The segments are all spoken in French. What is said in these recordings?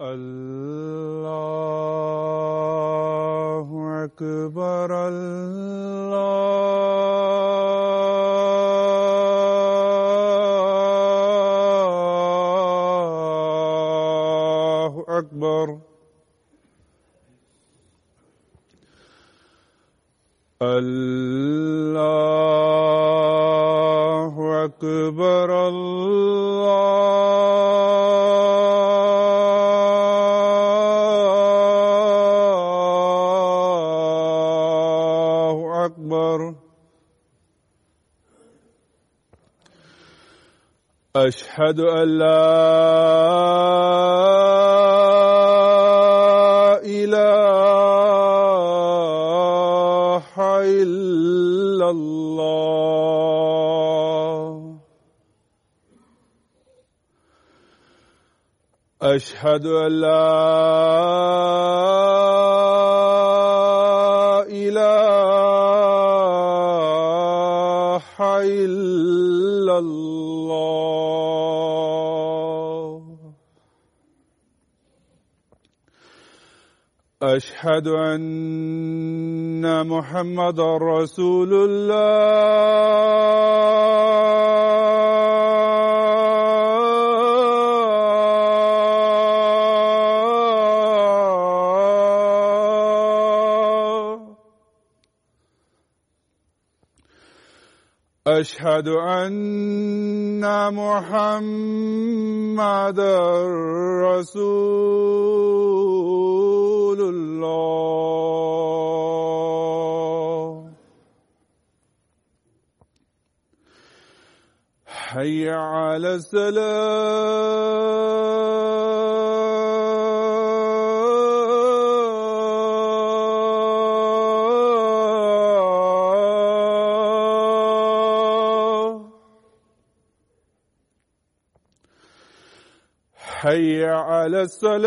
الله أكبر الله أشهد أن لا إله إلا الله. أشهد أن لا وأشهد أن محمد رسول الله. أشهد أن محمد رسول رسول الله. حي على السلام. حي على السلام.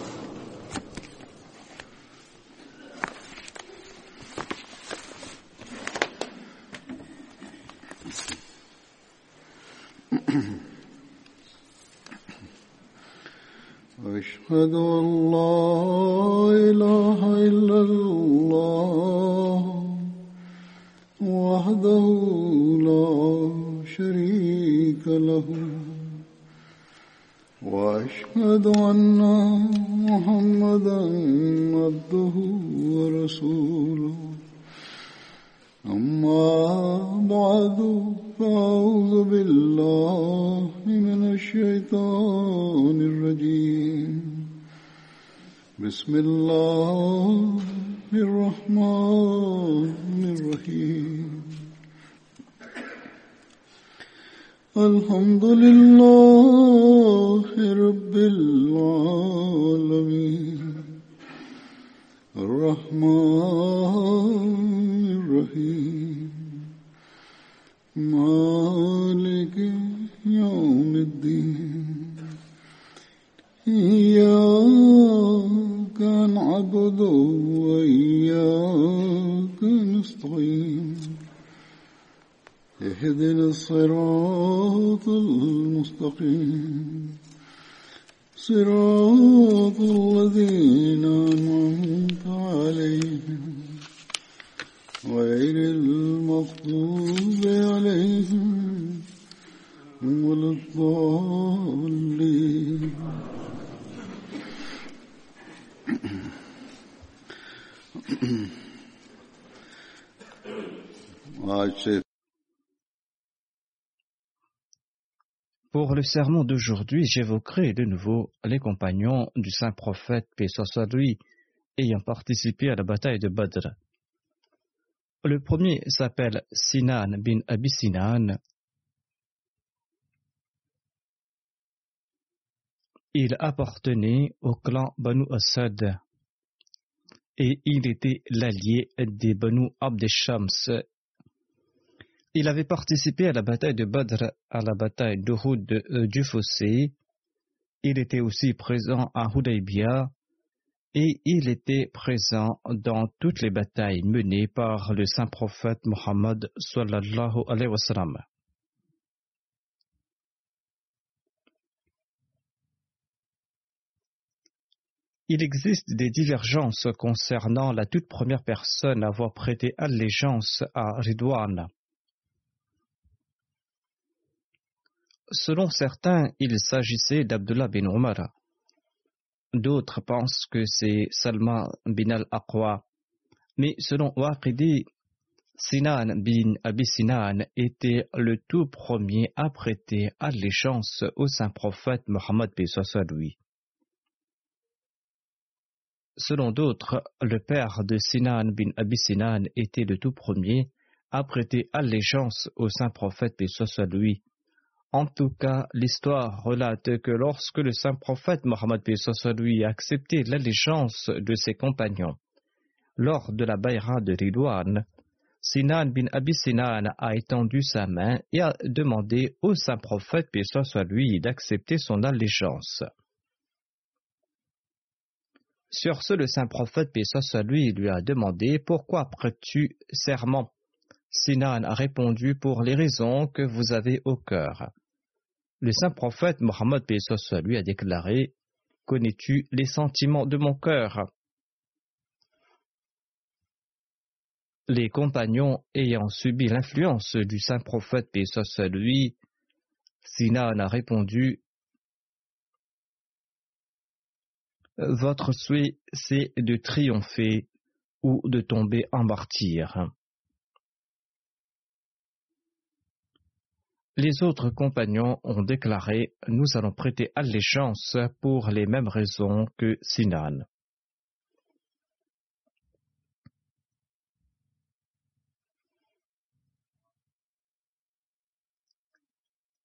Le sermon d'aujourd'hui, j'évoquerai de nouveau les compagnons du saint prophète, paix soit ayant participé à la bataille de Badr. Le premier s'appelle Sinan bin Abi Sinan. Il appartenait au clan Banu Asad et il était l'allié des Banu Abd Shams il avait participé à la bataille de Badr, à la bataille d'Uhud euh, du Fossé. Il était aussi présent à Hudaybiyah et il était présent dans toutes les batailles menées par le saint prophète Mohammed sallallahu. Il existe des divergences concernant la toute première personne à avoir prêté allégeance à Ridwan. Selon certains, il s'agissait d'Abdullah bin Omar. D'autres pensent que c'est Salman bin al-Aqwa. Mais selon Waqidi, Sinan bin Abi Sinan était le tout premier à prêter allégeance au saint prophète Mohammed lui. Selon d'autres, le père de Sinan bin Abi Sinan était le tout premier à prêter allégeance au saint prophète lui en tout cas, l'histoire relate que lorsque le saint prophète Mohammed lui a accepté l'allégeance de ses compagnons, lors de la Bayra de Ridwan, Sinan bin Abi Sinan a étendu sa main et a demandé au saint prophète lui d'accepter son allégeance. Sur ce, le saint prophète lui lui a demandé Pourquoi prêtes-tu serment? Sinan a répondu Pour les raisons que vous avez au cœur. Le saint prophète Mohammed lui a déclaré Connais-tu les sentiments de mon cœur? Les compagnons ayant subi l'influence du saint prophète lui, Sinan a répondu Votre souhait, c'est de triompher ou de tomber en martyr. Les autres compagnons ont déclaré Nous allons prêter allégeance pour les mêmes raisons que Sinan.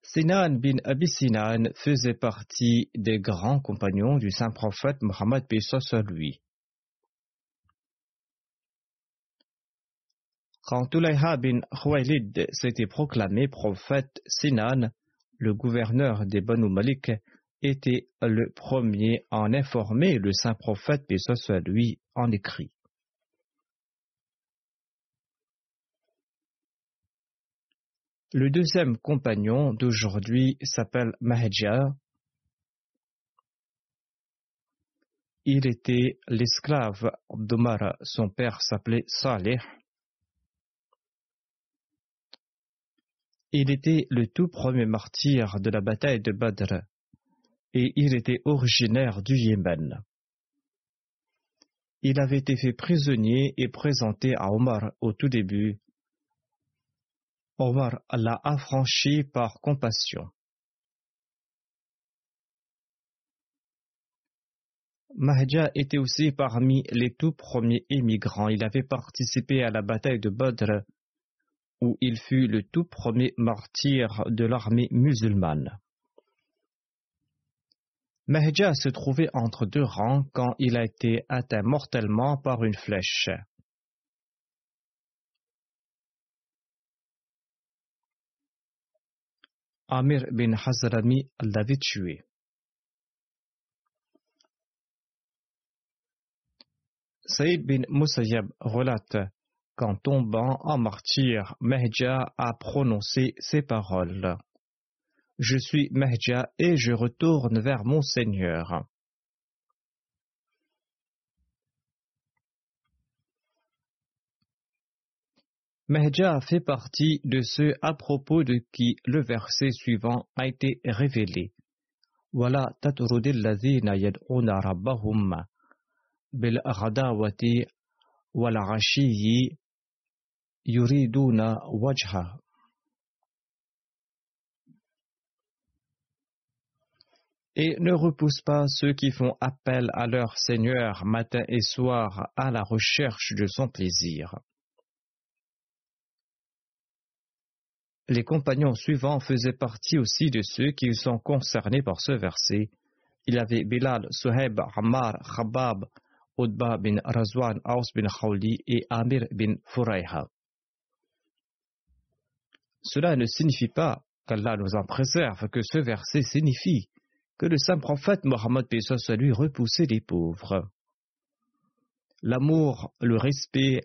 Sinan bin Abi Sinan faisait partie des grands compagnons du saint prophète Mohammed lui. Quand Tulayha bin Khuwaylid s'était proclamé prophète, Sinan, le gouverneur des Banu Malik, était le premier à en informer le saint prophète, et ce soit lui, en écrit. Le deuxième compagnon d'aujourd'hui s'appelle Mahja. Il était l'esclave d'Omar, son père s'appelait Saleh. Il était le tout premier martyr de la bataille de Badr et il était originaire du Yémen. Il avait été fait prisonnier et présenté à Omar au tout début. Omar l'a affranchi par compassion. Mahja était aussi parmi les tout premiers émigrants. Il avait participé à la bataille de Badr où il fut le tout premier martyr de l'armée musulmane. Mahja se trouvait entre deux rangs quand il a été atteint mortellement par une flèche. Amir bin Hazrami l'avait tué. Saïd bin Musayyab relate qu'en tombant en martyr, Mehja a prononcé ces paroles. Je suis Mehja et je retourne vers mon Seigneur. Mehja fait partie de ceux à propos de qui le verset suivant a été révélé. Yuriduna wajha. Et ne repousse pas ceux qui font appel à leur Seigneur matin et soir à la recherche de son plaisir. Les compagnons suivants faisaient partie aussi de ceux qui sont concernés par ce verset. Il avait Bilal, Suhaib, Ammar, Khabab, Udba bin Razwan, Aus bin Khawli et Amir bin Furayha. Cela ne signifie pas qu'Allah nous en préserve, que ce verset signifie que le saint prophète Mohammed soit lui repoussait les pauvres. L'amour, le respect,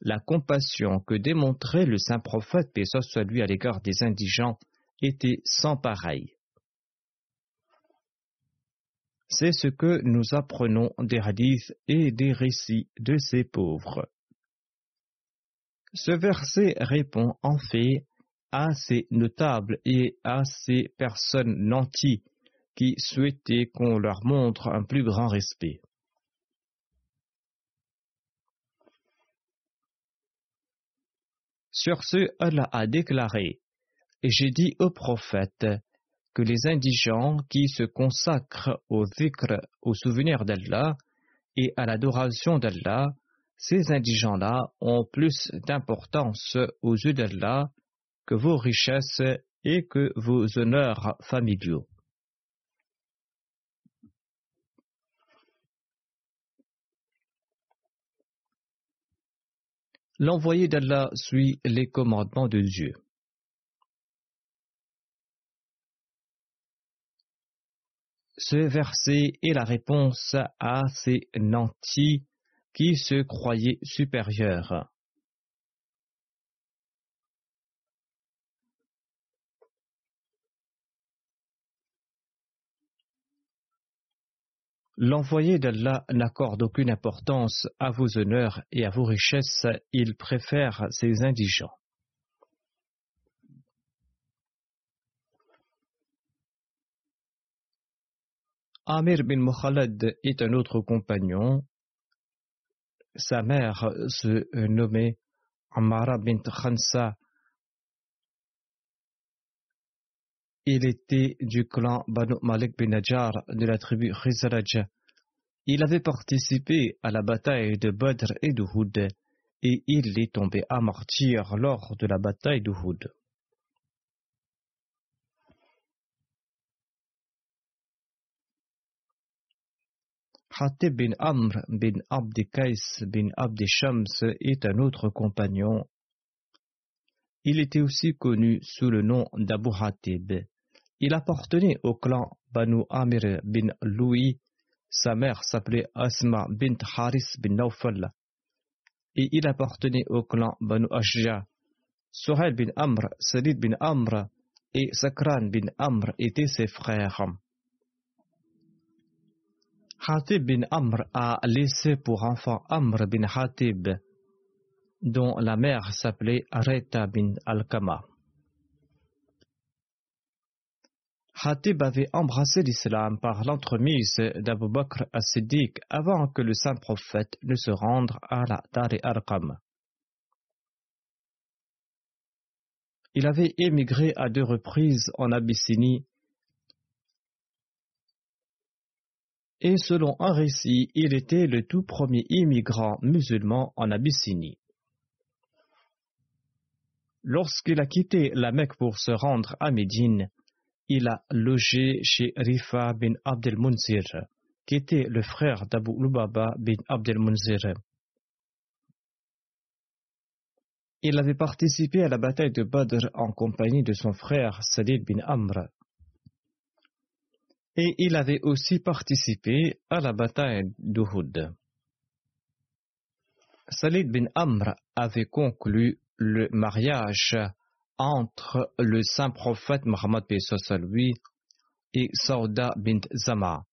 la compassion que démontrait le saint prophète soit lui à l'égard des indigents était sans pareil. C'est ce que nous apprenons des hadiths et des récits de ces pauvres. Ce verset répond en fait à ces notables et à ces personnes nanties qui souhaitaient qu'on leur montre un plus grand respect. Sur ce, Allah a déclaré Et j'ai dit au prophète que les indigents qui se consacrent au zikr, au souvenir d'Allah et à l'adoration d'Allah, ces indigents-là ont plus d'importance aux yeux d'Allah que vos richesses et que vos honneurs familiaux. L'envoyé d'Allah suit les commandements de Dieu. Ce verset est la réponse à ces nantis qui se croyaient supérieurs. L'envoyé d'Allah n'accorde aucune importance à vos honneurs et à vos richesses, il préfère ces indigents. Amir bin Mukhalad est un autre compagnon. Sa mère se nommait Amara bint Khansa Il était du clan Banu Malik bin Najjar de la tribu Khizraj. Il avait participé à la bataille de Badr et d'Uhud et il est tombé à martyr lors de la bataille d'Uhud. Hatib bin Amr bin Abdi bin Abdi Shams est un autre compagnon. Il était aussi connu sous le nom d'Abu Hatib. Il appartenait au clan Banu Amir bin Louis. Sa mère s'appelait Asma bint Haris bin Naufal. Et il appartenait au clan Banu Ashja. Suhail bin Amr, Salid bin Amr et Sakran bin Amr étaient ses frères. Hatib bin Amr a laissé pour enfant Amr bin Hatib, dont la mère s'appelait Areta bin Al-Kama. Hatib avait embrassé l'islam par l'entremise d'Abu Bakr as-Siddiq avant que le saint prophète ne se rende à la Dar Arqam. Il avait émigré à deux reprises en Abyssinie et selon un récit, il était le tout premier immigrant musulman en Abyssinie. Lorsqu'il a quitté la Mecque pour se rendre à Médine, il a logé chez Rifa bin Abdel Munzir, qui était le frère d'Abu Lubaba bin Abdel Munzir. Il avait participé à la bataille de Badr en compagnie de son frère Salid bin Amr. Et il avait aussi participé à la bataille d'Uhud. Salid bin Amr avait conclu le mariage entre le saint prophète Muhammad lui et Sauda bint Zama.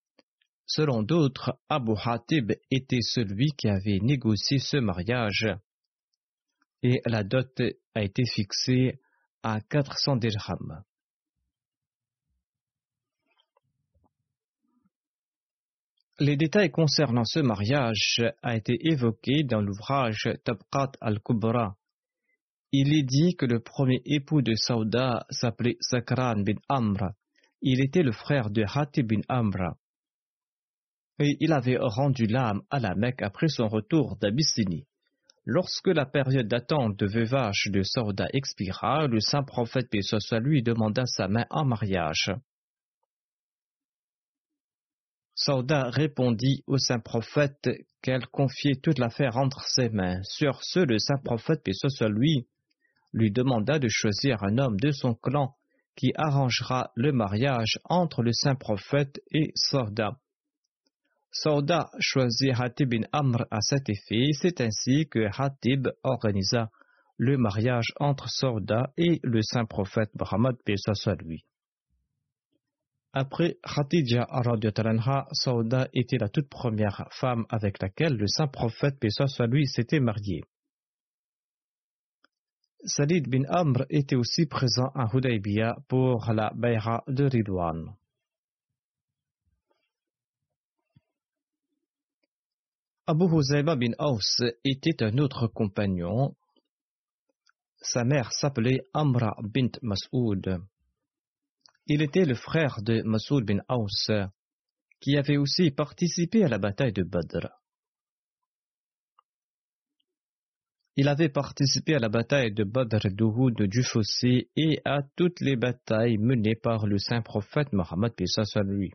Selon d'autres, Abu Hatib était celui qui avait négocié ce mariage et la dot a été fixée à 400 dirhams. Les détails concernant ce mariage a été évoqué dans l'ouvrage Tabqat al-Kubra. Il est dit que le premier époux de Sauda s'appelait Sakran bin Amr. Il était le frère de Hatib bin Amr. Et il avait rendu l'âme à la Mecque après son retour d'Abyssinie. Lorsque la période d'attente de veuvage de Sauda expira, le saint prophète Pessoa lui demanda sa main en mariage. Sauda répondit au saint prophète qu'elle confiait toute l'affaire entre ses mains. Sur ce, le saint prophète, paix soit lui, lui demanda de choisir un homme de son clan qui arrangera le mariage entre le saint prophète et Sauda. Sauda choisit Hatib bin Amr à cet effet. C'est ainsi que Hatib organisa le mariage entre Sauda et le saint prophète Muhammad, lui. Après Khadija Talanha, Sauda était la toute première femme avec laquelle le saint prophète, lui, s'était marié. Salid bin Amr était aussi présent à Hudaybiyah pour la Bayra de Ridwan. Abu Huzayba bin Aus était un autre compagnon. Sa mère s'appelait Amra bint Mas'ud. Il était le frère de Masoud bin Aus, qui avait aussi participé à la bataille de Badr. Il avait participé à la bataille de Badr d'Uhud du Fossé et à toutes les batailles menées par le saint prophète Mohammed lui.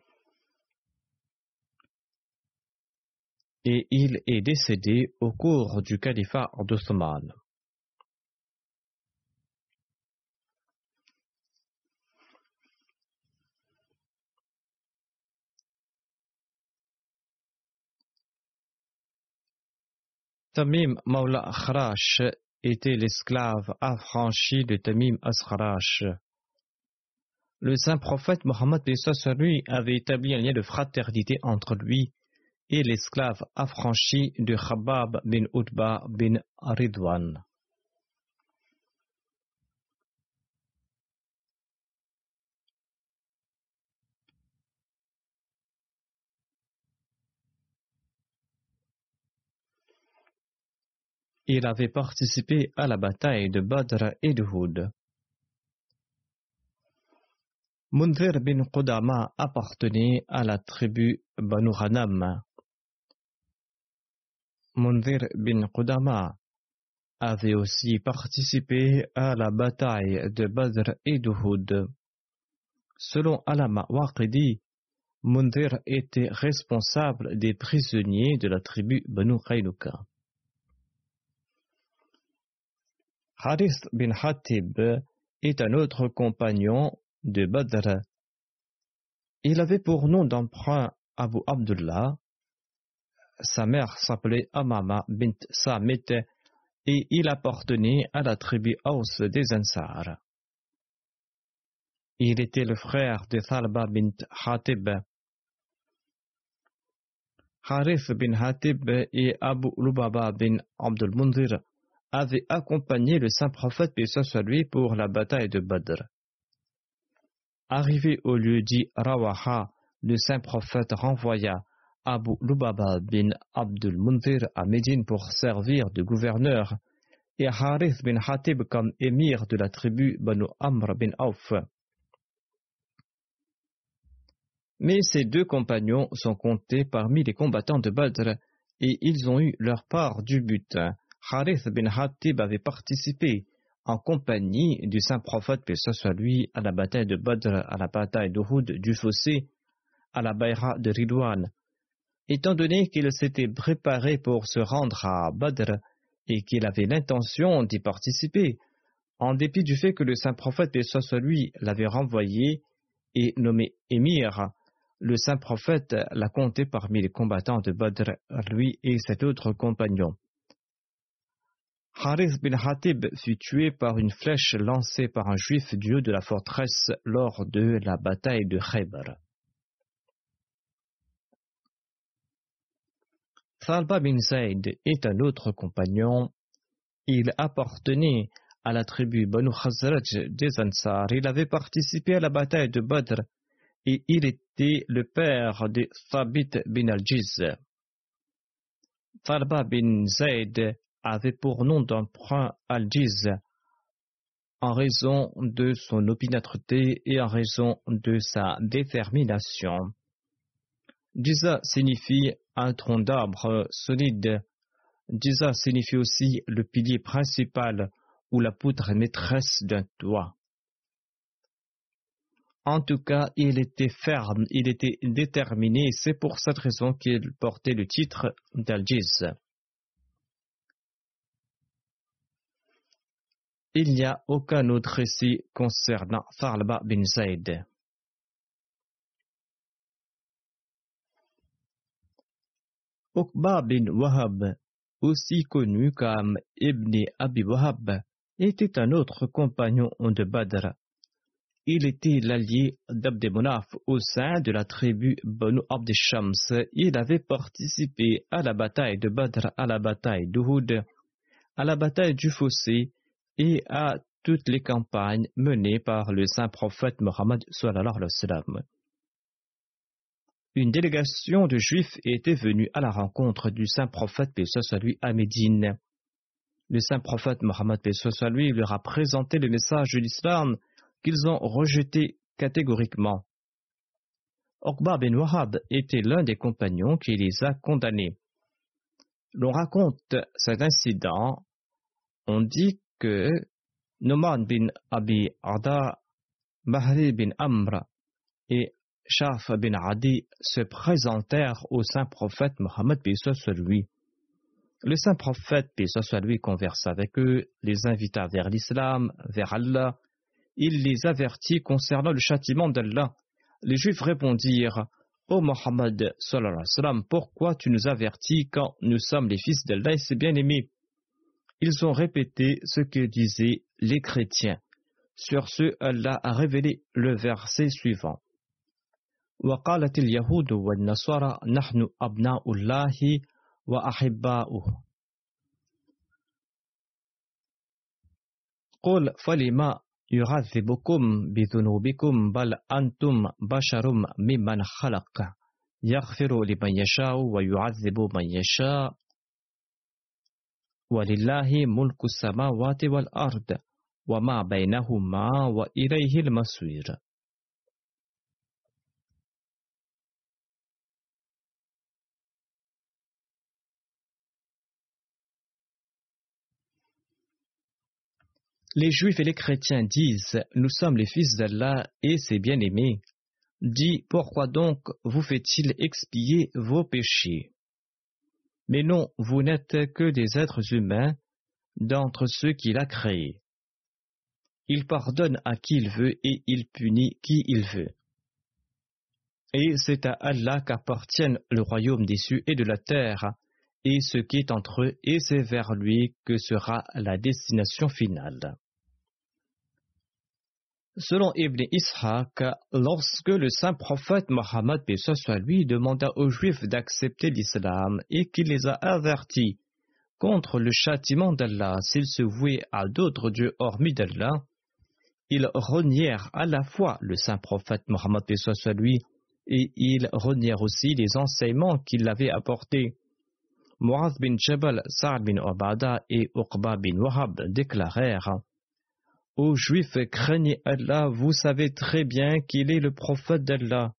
Et il est décédé au cours du califat d'Othman. Tamim Maula était l'esclave affranchi de Tamim Askharash. Le saint prophète Mohammed lui avait établi un lien de fraternité entre lui et l'esclave affranchi de Khabab bin Utba bin Ridwan. Il avait participé à la bataille de Badr et de Houd. Munzir bin Qudama appartenait à la tribu Banu Hanam. Munzir bin Qudama avait aussi participé à la bataille de Badr et de Houd. Selon Alama Waqidi, Munzir était responsable des prisonniers de la tribu Banu Qaynuka. Harith bin Hatib est un autre compagnon de Badr. Il avait pour nom d'emprunt Abu Abdullah. Sa mère s'appelait Amama bint Samit et il appartenait à la tribu Aus des Ansar. Il était le frère de Thalba bint Hatib. Harith bin Hatib et Abu Lubaba bin Abdul Munzir avait accompagné le saint prophète paix soit pour la bataille de Badr. Arrivé au lieu dit Rawaha, le saint prophète renvoya Abu Lubaba bin Abdul Munzir à Médine pour servir de gouverneur et Harith bin Hatib comme émir de la tribu Banu Amr bin Auf. Mais ces deux compagnons sont comptés parmi les combattants de Badr et ils ont eu leur part du butin. Harith bin Hatib avait participé en compagnie du saint prophète, que à la bataille de Badr, à la bataille d'Uhud, du Fossé, à la Bayra de Ridwan. Étant donné qu'il s'était préparé pour se rendre à Badr et qu'il avait l'intention d'y participer, en dépit du fait que le saint prophète, que ce soit lui, l'avait renvoyé et nommé émir, le saint prophète l'a compté parmi les combattants de Badr, lui et cet autre compagnon. Harith bin Hatib fut tué par une flèche lancée par un juif du haut de la forteresse lors de la bataille de Khaybar. Thalba bin Zayd est un autre compagnon. Il appartenait à la tribu Banu Khazraj des Ansar. Il avait participé à la bataille de Badr et il était le père de Thabit bin al-Jiz. Thalba bin Zayd avait pour nom d'emprunt Al-Jiz en raison de son opiniâtreté et en raison de sa détermination. Jiza signifie un tronc d'arbre solide. Jiza signifie aussi le pilier principal ou la poutre maîtresse d'un toit. En tout cas, il était ferme, il était déterminé, c'est pour cette raison qu'il portait le titre d'Al-Jiz. Il n'y a aucun autre récit concernant Thalba bin Zayd. Uqba bin Wahab, aussi connu comme Ibn Abi Wahab, était un autre compagnon de Badr. Il était l'allié d'Abdemonaf au sein de la tribu Banu Abd Shams. Il avait participé à la bataille de Badr, à la bataille d'Uhud, à la bataille du Fossé et à toutes les campagnes menées par le saint prophète Mohammed Une délégation de juifs était venue à la rencontre du saint prophète lui à Médine. Le saint prophète Mohammed lui leur a présenté le message de l'islam qu'ils ont rejeté catégoriquement. Okba ben Wahab était l'un des compagnons qui les a condamnés. L'on raconte cet incident. On dit que Noman bin Abi Ada, Mahri bin Amr et Shaf bin Adi se présentèrent au saint prophète Mohammed sur. Le saint prophète sur lui conversa avec eux, les invita vers l'islam, vers Allah. Il les avertit concernant le châtiment d'Allah. Les Juifs répondirent Ô Mohammed, pourquoi tu nous avertis quand nous sommes les fils d'Allah et ses bien-aimés? ils ont répété ce que disaient les chrétiens. Sur ce, Allah a révélé le verset suivant. وقالت اليهود والنصارى نحن أبناء الله وأحباؤه قل فلما يعذبكم بذنوبكم بل أنتم بشر ممن خلق يغفر لمن يشاء ويعذب من يشاء les Juifs et les chrétiens disent Nous sommes les fils d'Allah et ses bien-aimés. Dis Pourquoi donc vous fait-il expier vos péchés? Mais non, vous n'êtes que des êtres humains d'entre ceux qu'il a créés. Il pardonne à qui il veut et il punit qui il veut. Et c'est à Allah qu'appartiennent le royaume des cieux et de la terre, et ce qui est entre eux, et c'est vers lui que sera la destination finale. Selon Ibn Ishaq, lorsque le saint prophète Mohammed soit lui demanda aux Juifs d'accepter l'islam et qu'il les a avertis contre le châtiment d'Allah s'ils se vouaient à d'autres dieux hormis d'Allah, ils renièrent à la fois le saint prophète Mohammed soit lui et ils renièrent aussi les enseignements qu'il avait apportés. Mu'adh bin Jabal, Sa'ad bin Obada et Uqba bin Wahab déclarèrent Ô Juifs, craignez Allah, vous savez très bien qu'il est le prophète d'Allah.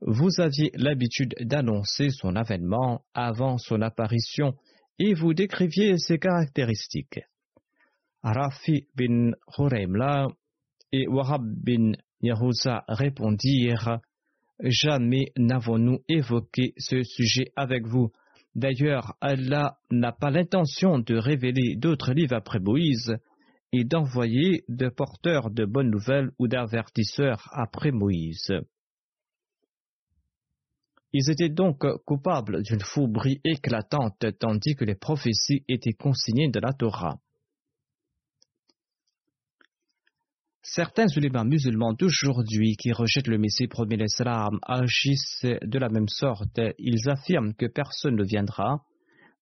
Vous aviez l'habitude d'annoncer son avènement avant son apparition et vous décriviez ses caractéristiques. Rafi bin Khuraimla et Wahab bin Yahuza répondirent Jamais n'avons-nous évoqué ce sujet avec vous. D'ailleurs, Allah n'a pas l'intention de révéler d'autres livres après Moïse et d'envoyer de porteurs de bonnes nouvelles ou d'avertisseurs après Moïse. Ils étaient donc coupables d'une fourberie éclatante, tandis que les prophéties étaient consignées de la Torah. Certains ulémas musulmans d'aujourd'hui qui rejettent le Messie premier l'Islam agissent de la même sorte. Ils affirment que personne ne viendra,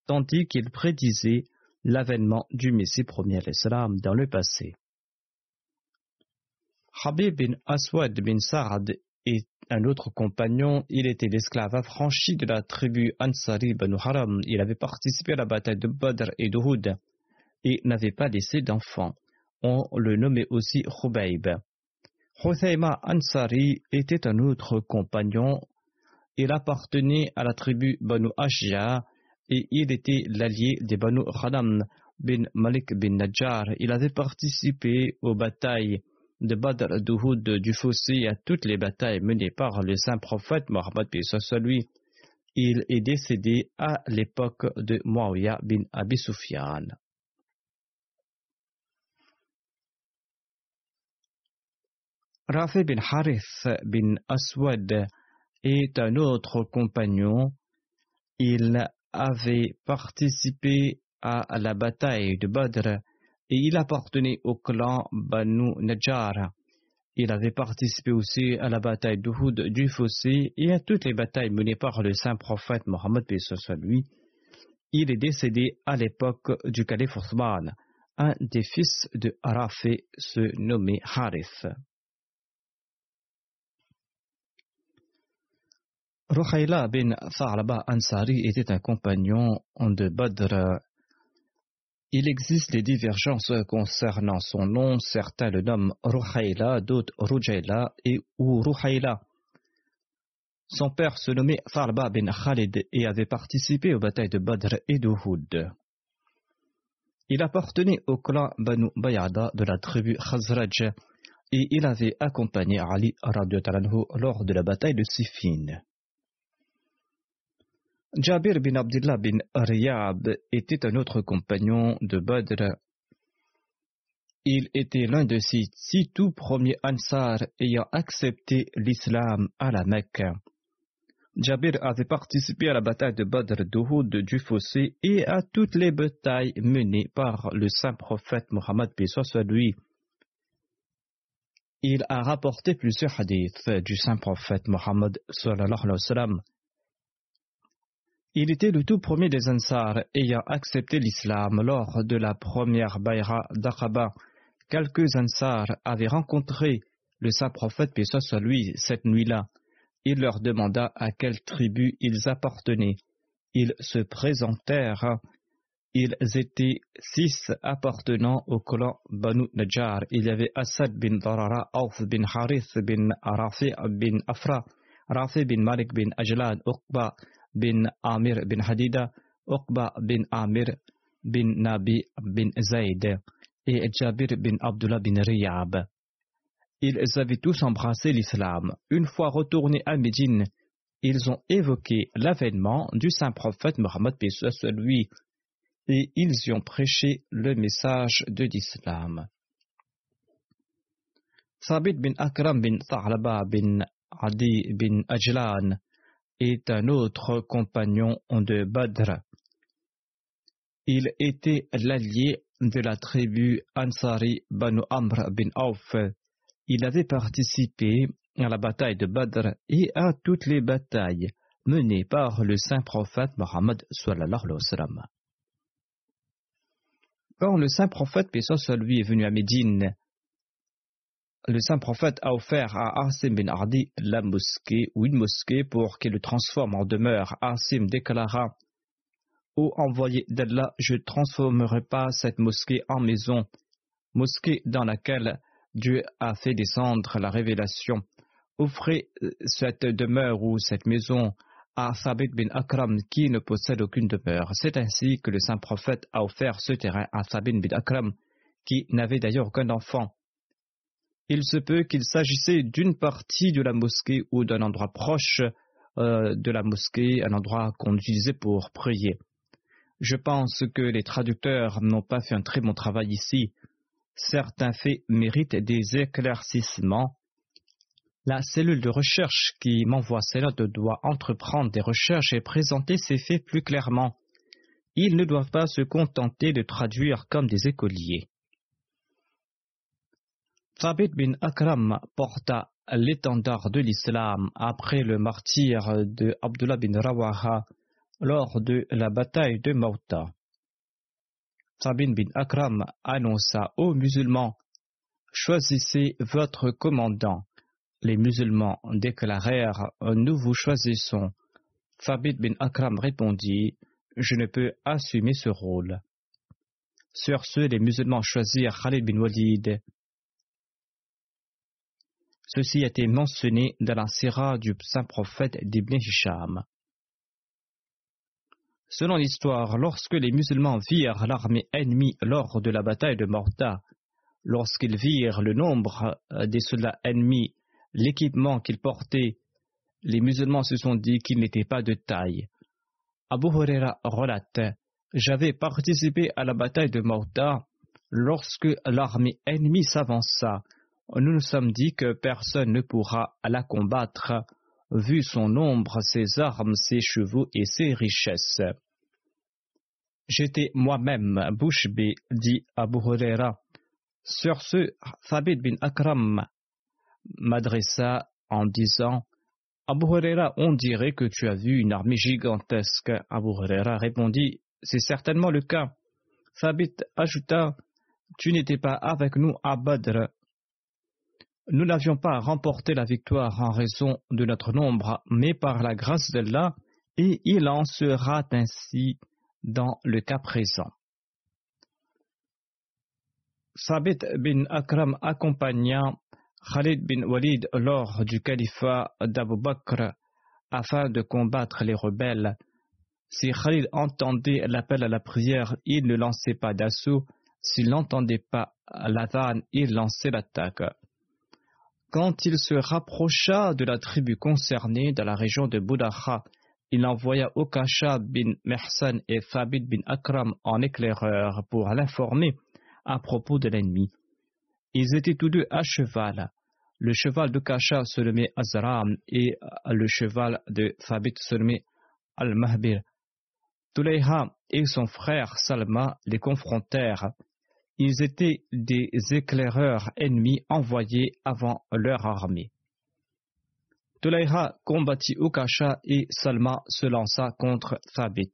tandis qu'ils prédisaient l'avènement du Messie premier l'Islam dans le passé. Habib bin Aswad bin Sa'ad est un autre compagnon. Il était l'esclave affranchi de la tribu Ansari bin Haram. Il avait participé à la bataille de Badr et d'Uhud et n'avait pas laissé d'enfants on le nommait aussi Khubayb. Huthaima Ansari était un autre compagnon. Il appartenait à la tribu Banu Ashja et il était l'allié des Banu Khanam bin Malik bin Najjar. Il avait participé aux batailles de Badr, d'Uhud, du Fossé et à toutes les batailles menées par le saint prophète Mohammed lui. Il est décédé à l'époque de Muawiyah bin Abi Sufyan. Rafi bin Harith bin Aswad est un autre compagnon. Il avait participé à la bataille de Badr et il appartenait au clan Banu Najjar. Il avait participé aussi à la bataille d'Uhud du Fossé et à toutes les batailles menées par le saint prophète Mohammed lui. Il est décédé à l'époque du calife Othman. Un des fils de Rafi se nommait Harith. Ruhayla bin Tha'laba Ansari était un compagnon de Badr. Il existe des divergences concernant son nom. Certains le nomment Ruhayla, d'autres Rujayla et ou. Son père se nommait Tha'laba bin Khalid et avait participé aux batailles de Badr et d'Uhud. Il appartenait au clan Banu Bayada de la tribu Khazraj et il avait accompagné Ali lors de la bataille de Siffin. Jabir bin Abdullah bin Riyab était un autre compagnon de Badr. Il était l'un de ces six tout premiers Ansar ayant accepté l'islam à la Mecque. Jabir avait participé à la bataille de Badr d'Uhud du Fossé et à toutes les batailles menées par le saint prophète Mohammed soit lui. Il a rapporté plusieurs hadiths du saint prophète Mohammed sallallahu alayhi wa sallam. Il était le tout premier des Ansar ayant accepté l'islam lors de la première Bayra d'Aqaba. Quelques Ansar avaient rencontré le saint prophète, paix soit lui, cette nuit-là. Il leur demanda à quelle tribu ils appartenaient. Ils se présentèrent. Ils étaient six appartenant au clan Banu Najjar. Il y avait Assad bin Darara, Auf bin Harith bin Rafi bin Afra, Rafi bin Malik bin Ajlan, Uqba bin Amir bin Hadida, Uqba bin Amir bin Nabi bin Zayd et Jabir bin Abdullah bin Riyab. Ils avaient tous embrassé l'islam. Une fois retournés à Médine, ils ont évoqué l'avènement du saint prophète Mohammed lui et ils y ont prêché le message de l'islam. Sabit bin Akram bin Thalaba bin Adi bin Ajlan est un autre compagnon de Badr. Il était l'allié de la tribu Ansari Banu Amr bin Auf. Il avait participé à la bataille de Badr et à toutes les batailles menées par le saint prophète Mohammed Quand le saint prophète, paix lui, est venu à Médine, le saint prophète a offert à Asim bin Ardi la mosquée ou une mosquée pour qu'il le transforme en demeure. Asim déclara Ô envoyé d'Allah, je ne transformerai pas cette mosquée en maison, mosquée dans laquelle Dieu a fait descendre la révélation. Offrez euh, cette demeure ou cette maison à Sabit bin Akram qui ne possède aucune demeure. C'est ainsi que le saint prophète a offert ce terrain à Sabit bin Akram qui n'avait d'ailleurs aucun enfant il se peut qu'il s'agissait d'une partie de la mosquée ou d'un endroit proche euh, de la mosquée, un endroit qu'on utilisait pour prier. Je pense que les traducteurs n'ont pas fait un très bon travail ici. Certains faits méritent des éclaircissements. La cellule de recherche qui m'envoie ces notes doit entreprendre des recherches et présenter ses faits plus clairement. Ils ne doivent pas se contenter de traduire comme des écoliers. Thabit bin Akram porta l'étendard de l'islam après le martyr de Abdullah bin Rawaha lors de la bataille de Mauta. Thabit bin Akram annonça aux musulmans Choisissez votre commandant les musulmans déclarèrent Nous vous choisissons. Fabit bin Akram répondit Je ne peux assumer ce rôle. Sur ce, les musulmans choisirent Khalid bin Walid. Ceci a été mentionné dans la sira du saint prophète d'Ibn Hisham. Selon l'histoire, lorsque les musulmans virent l'armée ennemie lors de la bataille de Morta, lorsqu'ils virent le nombre des soldats ennemis l'équipement qu'il portait, les musulmans se sont dit qu'il n'était pas de taille. Abu Huraira relate J'avais participé à la bataille de Mauta lorsque l'armée ennemie s'avança. Nous nous sommes dit que personne ne pourra la combattre, vu son nombre, ses armes, ses chevaux et ses richesses. J'étais moi-même bouche bée, dit Abu Huraira. Sur ce, Thabit bin Akram m'adressa en disant Abu Huraira, on dirait que tu as vu une armée gigantesque. Abu Huraira répondit C'est certainement le cas. Thabit ajouta Tu n'étais pas avec nous à Badr. Nous n'avions pas remporté la victoire en raison de notre nombre, mais par la grâce d'Allah, et il en sera ainsi dans le cas présent. Thabit bin Akram accompagna Khalid bin Walid lors du califat d'Abu Bakr afin de combattre les rebelles. Si Khalid entendait l'appel à la prière, il ne lançait pas d'assaut. S'il n'entendait pas l'adhan, il lançait l'attaque. Quand il se rapprocha de la tribu concernée dans la région de Boudacha, il envoya Okasha bin Mersan et Fabid bin Akram en éclaireur pour l'informer à propos de l'ennemi. Ils étaient tous deux à cheval. Le cheval de Kasha se nommait Azram et le cheval de Thabit se nommait Al-Mahbir. Tulayha et son frère Salma les confrontèrent. Ils étaient des éclaireurs ennemis envoyés avant leur armée. Tulayha combattit Ukasha et Salma se lança contre Thabit.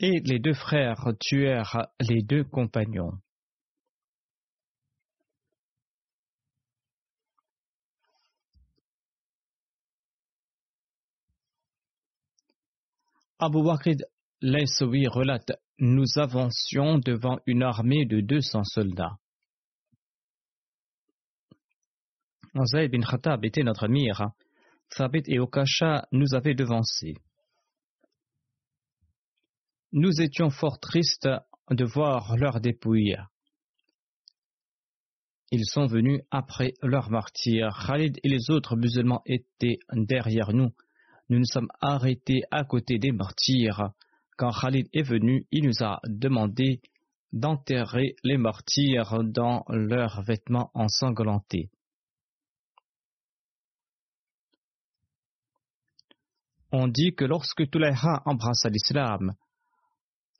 et les deux frères tuèrent les deux compagnons. Abu Bakr Laysawi relate Nous avancions devant une armée de 200 soldats. Zayd bin Khattab était notre mire. Thabit et Okasha nous avaient devancés. Nous étions fort tristes de voir leurs dépouilles. Ils sont venus après leur martyr. Khalid et les autres musulmans étaient derrière nous. Nous nous sommes arrêtés à côté des martyrs. Quand Khalid est venu, il nous a demandé d'enterrer les martyrs dans leurs vêtements ensanglantés. On dit que lorsque Tulayha embrassa l'islam,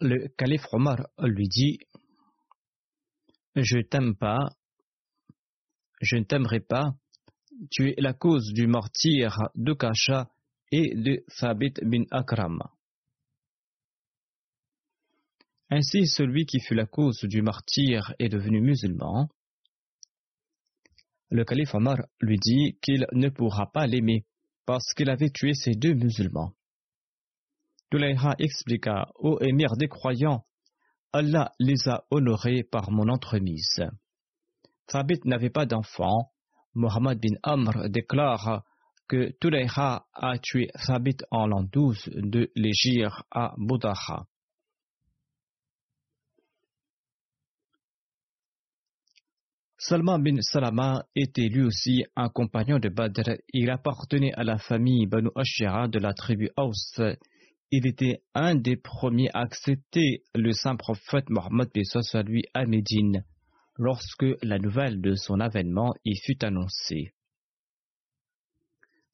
le calife Omar lui dit Je t'aime pas, je ne t'aimerai pas, tu es la cause du martyr de Kasha et de Thabit bin Akram. Ainsi, celui qui fut la cause du martyr est devenu musulman. Le calife Omar lui dit qu'il ne pourra pas l'aimer parce qu'il avait tué ces deux musulmans. Tulayha expliqua Ô émir des croyants, Allah les a honorés par mon entremise. Thabit n'avait pas d'enfant. Mohammed bin Amr déclare que Tulayha a tué Thabit en l'an 12 de l'Égir à Boudaha. Salman bin Salama était lui aussi un compagnon de Badr. Il appartenait à la famille Banu Ashira de la tribu Aus il était un des premiers à accepter le saint prophète Mohammed soit lui à Médine. lorsque la nouvelle de son avènement y fut annoncée.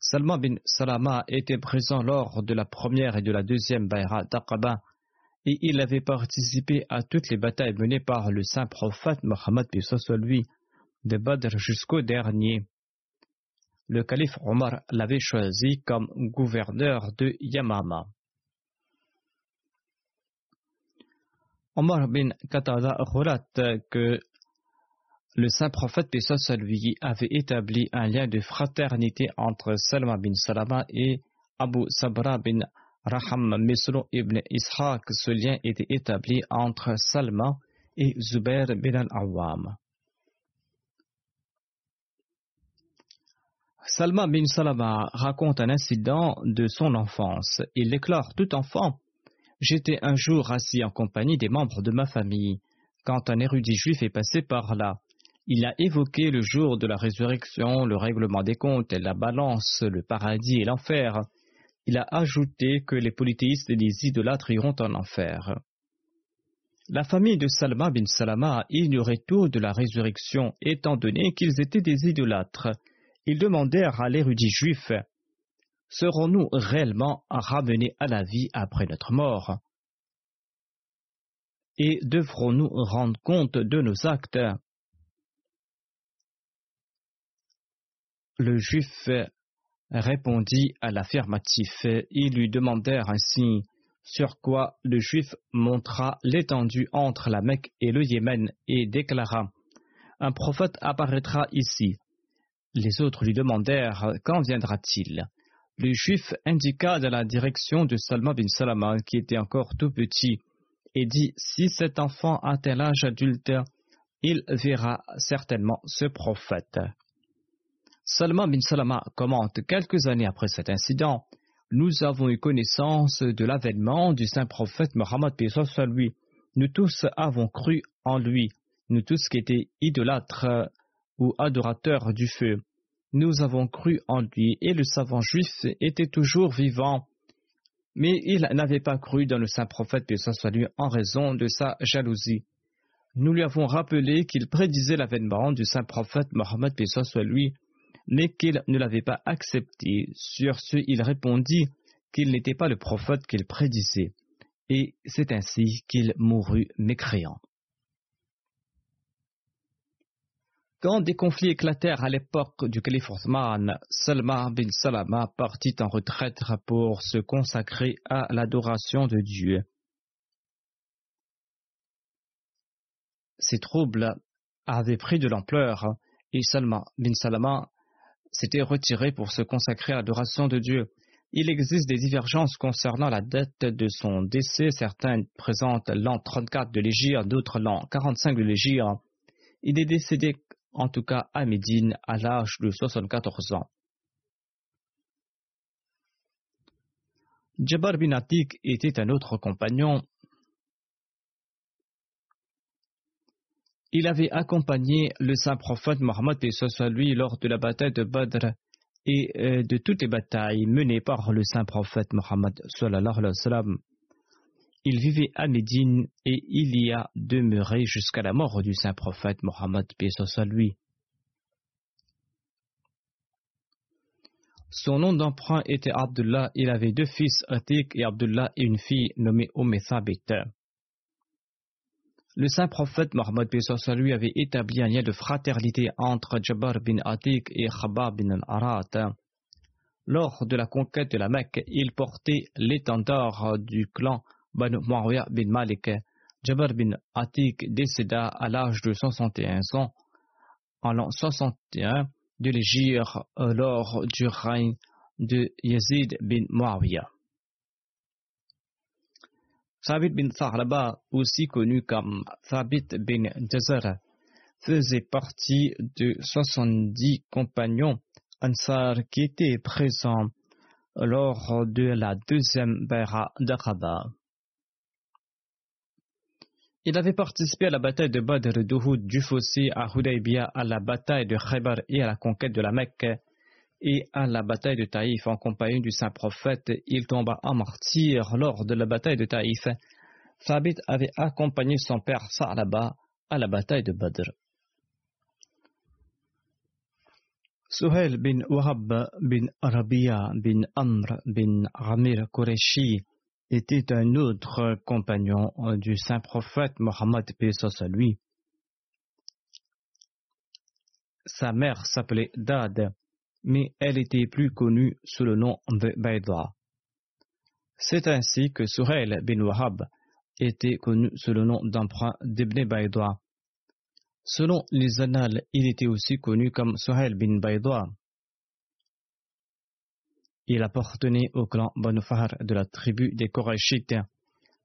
Salman bin Salama était présent lors de la première et de la deuxième Bayra d'Aqaba et il avait participé à toutes les batailles menées par le saint prophète Mohammed lui de Badr jusqu'au dernier. Le calife Omar l'avait choisi comme gouverneur de Yamama. Omar bin Qatada relate que le saint prophète Pessoa lui avait établi un lien de fraternité entre Salma bin Salama et Abu Sabra bin Raham Misro ibn Ishaq. Ce lien était établi entre Salma et Zubair bin al-Awwam. Salma bin Salama raconte un incident de son enfance. Il déclare Tout enfant, j'étais un jour assis en compagnie des membres de ma famille, quand un érudit juif est passé par là. Il a évoqué le jour de la résurrection, le règlement des comptes, la balance, le paradis et l'enfer. Il a ajouté que les polythéistes et les idolâtres iront en enfer. La famille de Salma bin Salama ignorait tout de la résurrection, étant donné qu'ils étaient des idolâtres. Ils demandèrent à l'érudit juif Serons-nous réellement ramenés à la vie après notre mort? Et devrons-nous rendre compte de nos actes? Le juif répondit à l'affirmatif. Ils lui demandèrent ainsi sur quoi le juif montra l'étendue entre la Mecque et le Yémen et déclara Un prophète apparaîtra ici. Les autres lui demandèrent Quand viendra-t-il? Le juif indiqua dans la direction de Salma bin Salama, qui était encore tout petit, et dit Si cet enfant atteint l'âge adulte, il verra certainement ce prophète. Salman bin Salama commente quelques années après cet incident, nous avons eu connaissance de l'avènement du saint prophète Mohammed lui. Nous tous avons cru en lui, nous tous qui étaient idolâtres ou adorateurs du feu. Nous avons cru en lui et le savant juif était toujours vivant. Mais il n'avait pas cru dans le saint prophète soit lui en raison de sa jalousie. Nous lui avons rappelé qu'il prédisait l'avènement du saint prophète Mohammed soit lui mais qu'il ne l'avait pas accepté. Sur ce, il répondit qu'il n'était pas le prophète qu'il prédisait, et c'est ainsi qu'il mourut mécréant. Quand des conflits éclatèrent à l'époque du calife Othman, Salma bin Salama partit en retraite pour se consacrer à l'adoration de Dieu. Ces troubles avaient pris de l'ampleur et Salma bin Salama s'était retiré pour se consacrer à l'adoration de Dieu. Il existe des divergences concernant la date de son décès. Certains présentent l'an 34 de l'Égypte, d'autres l'an 45 de l'Égypte. Il est décédé en tout cas à Médine à l'âge de 74 ans. Jabbar bin Atik était un autre compagnon Il avait accompagné le saint prophète Mohammed et lui lors de la bataille de Badr et euh, de toutes les batailles menées par le saint prophète Mohammed Il vivait à Médine et il y a demeuré jusqu'à la mort du saint prophète Mohammed. Son nom d'emprunt était Abdullah. Il avait deux fils, Atik et Abdullah, et une fille nommée Umm le saint prophète Mohammed lui avait établi un lien de fraternité entre Jabbar bin Atik et Khabab bin al-Arat. Lors de la conquête de la Mecque, il portait l'étendard du clan Banu Muawiyah bin Malik. Jabbar bin Atik décéda à l'âge de 61 ans en l'an 61 de l'Égypte lors du règne de Yazid bin Muawiyah. Thabit bin Tharlaba, aussi connu comme Thabit bin Jazar, faisait partie de 70 compagnons Ansar qui étaient présents lors de la deuxième Bayra d'Aqaba. Il avait participé à la bataille de Badr d'Uhud, du Fossé à Hudaybiyah, à la bataille de Khaybar et à la conquête de la Mecque et à la bataille de Taïf en compagnie du saint prophète. Il tomba en martyr lors de la bataille de Taïf. Thabit avait accompagné son père Sa'laba à la bataille de Badr. Suhail bin Wahab bin Arabiya bin Amr bin Amir Qureshi était un autre compagnon du saint prophète Mohammed à lui. Sa mère s'appelait Dad, mais elle était plus connue sous le nom de Baïda. C'est ainsi que Suhail bin Wahab était connu sous le nom d'emprunt d'Ibn Baïda. Selon les annales, il était aussi connu comme Suhail bin Baïda. Il appartenait au clan Banu de la tribu des Korachites.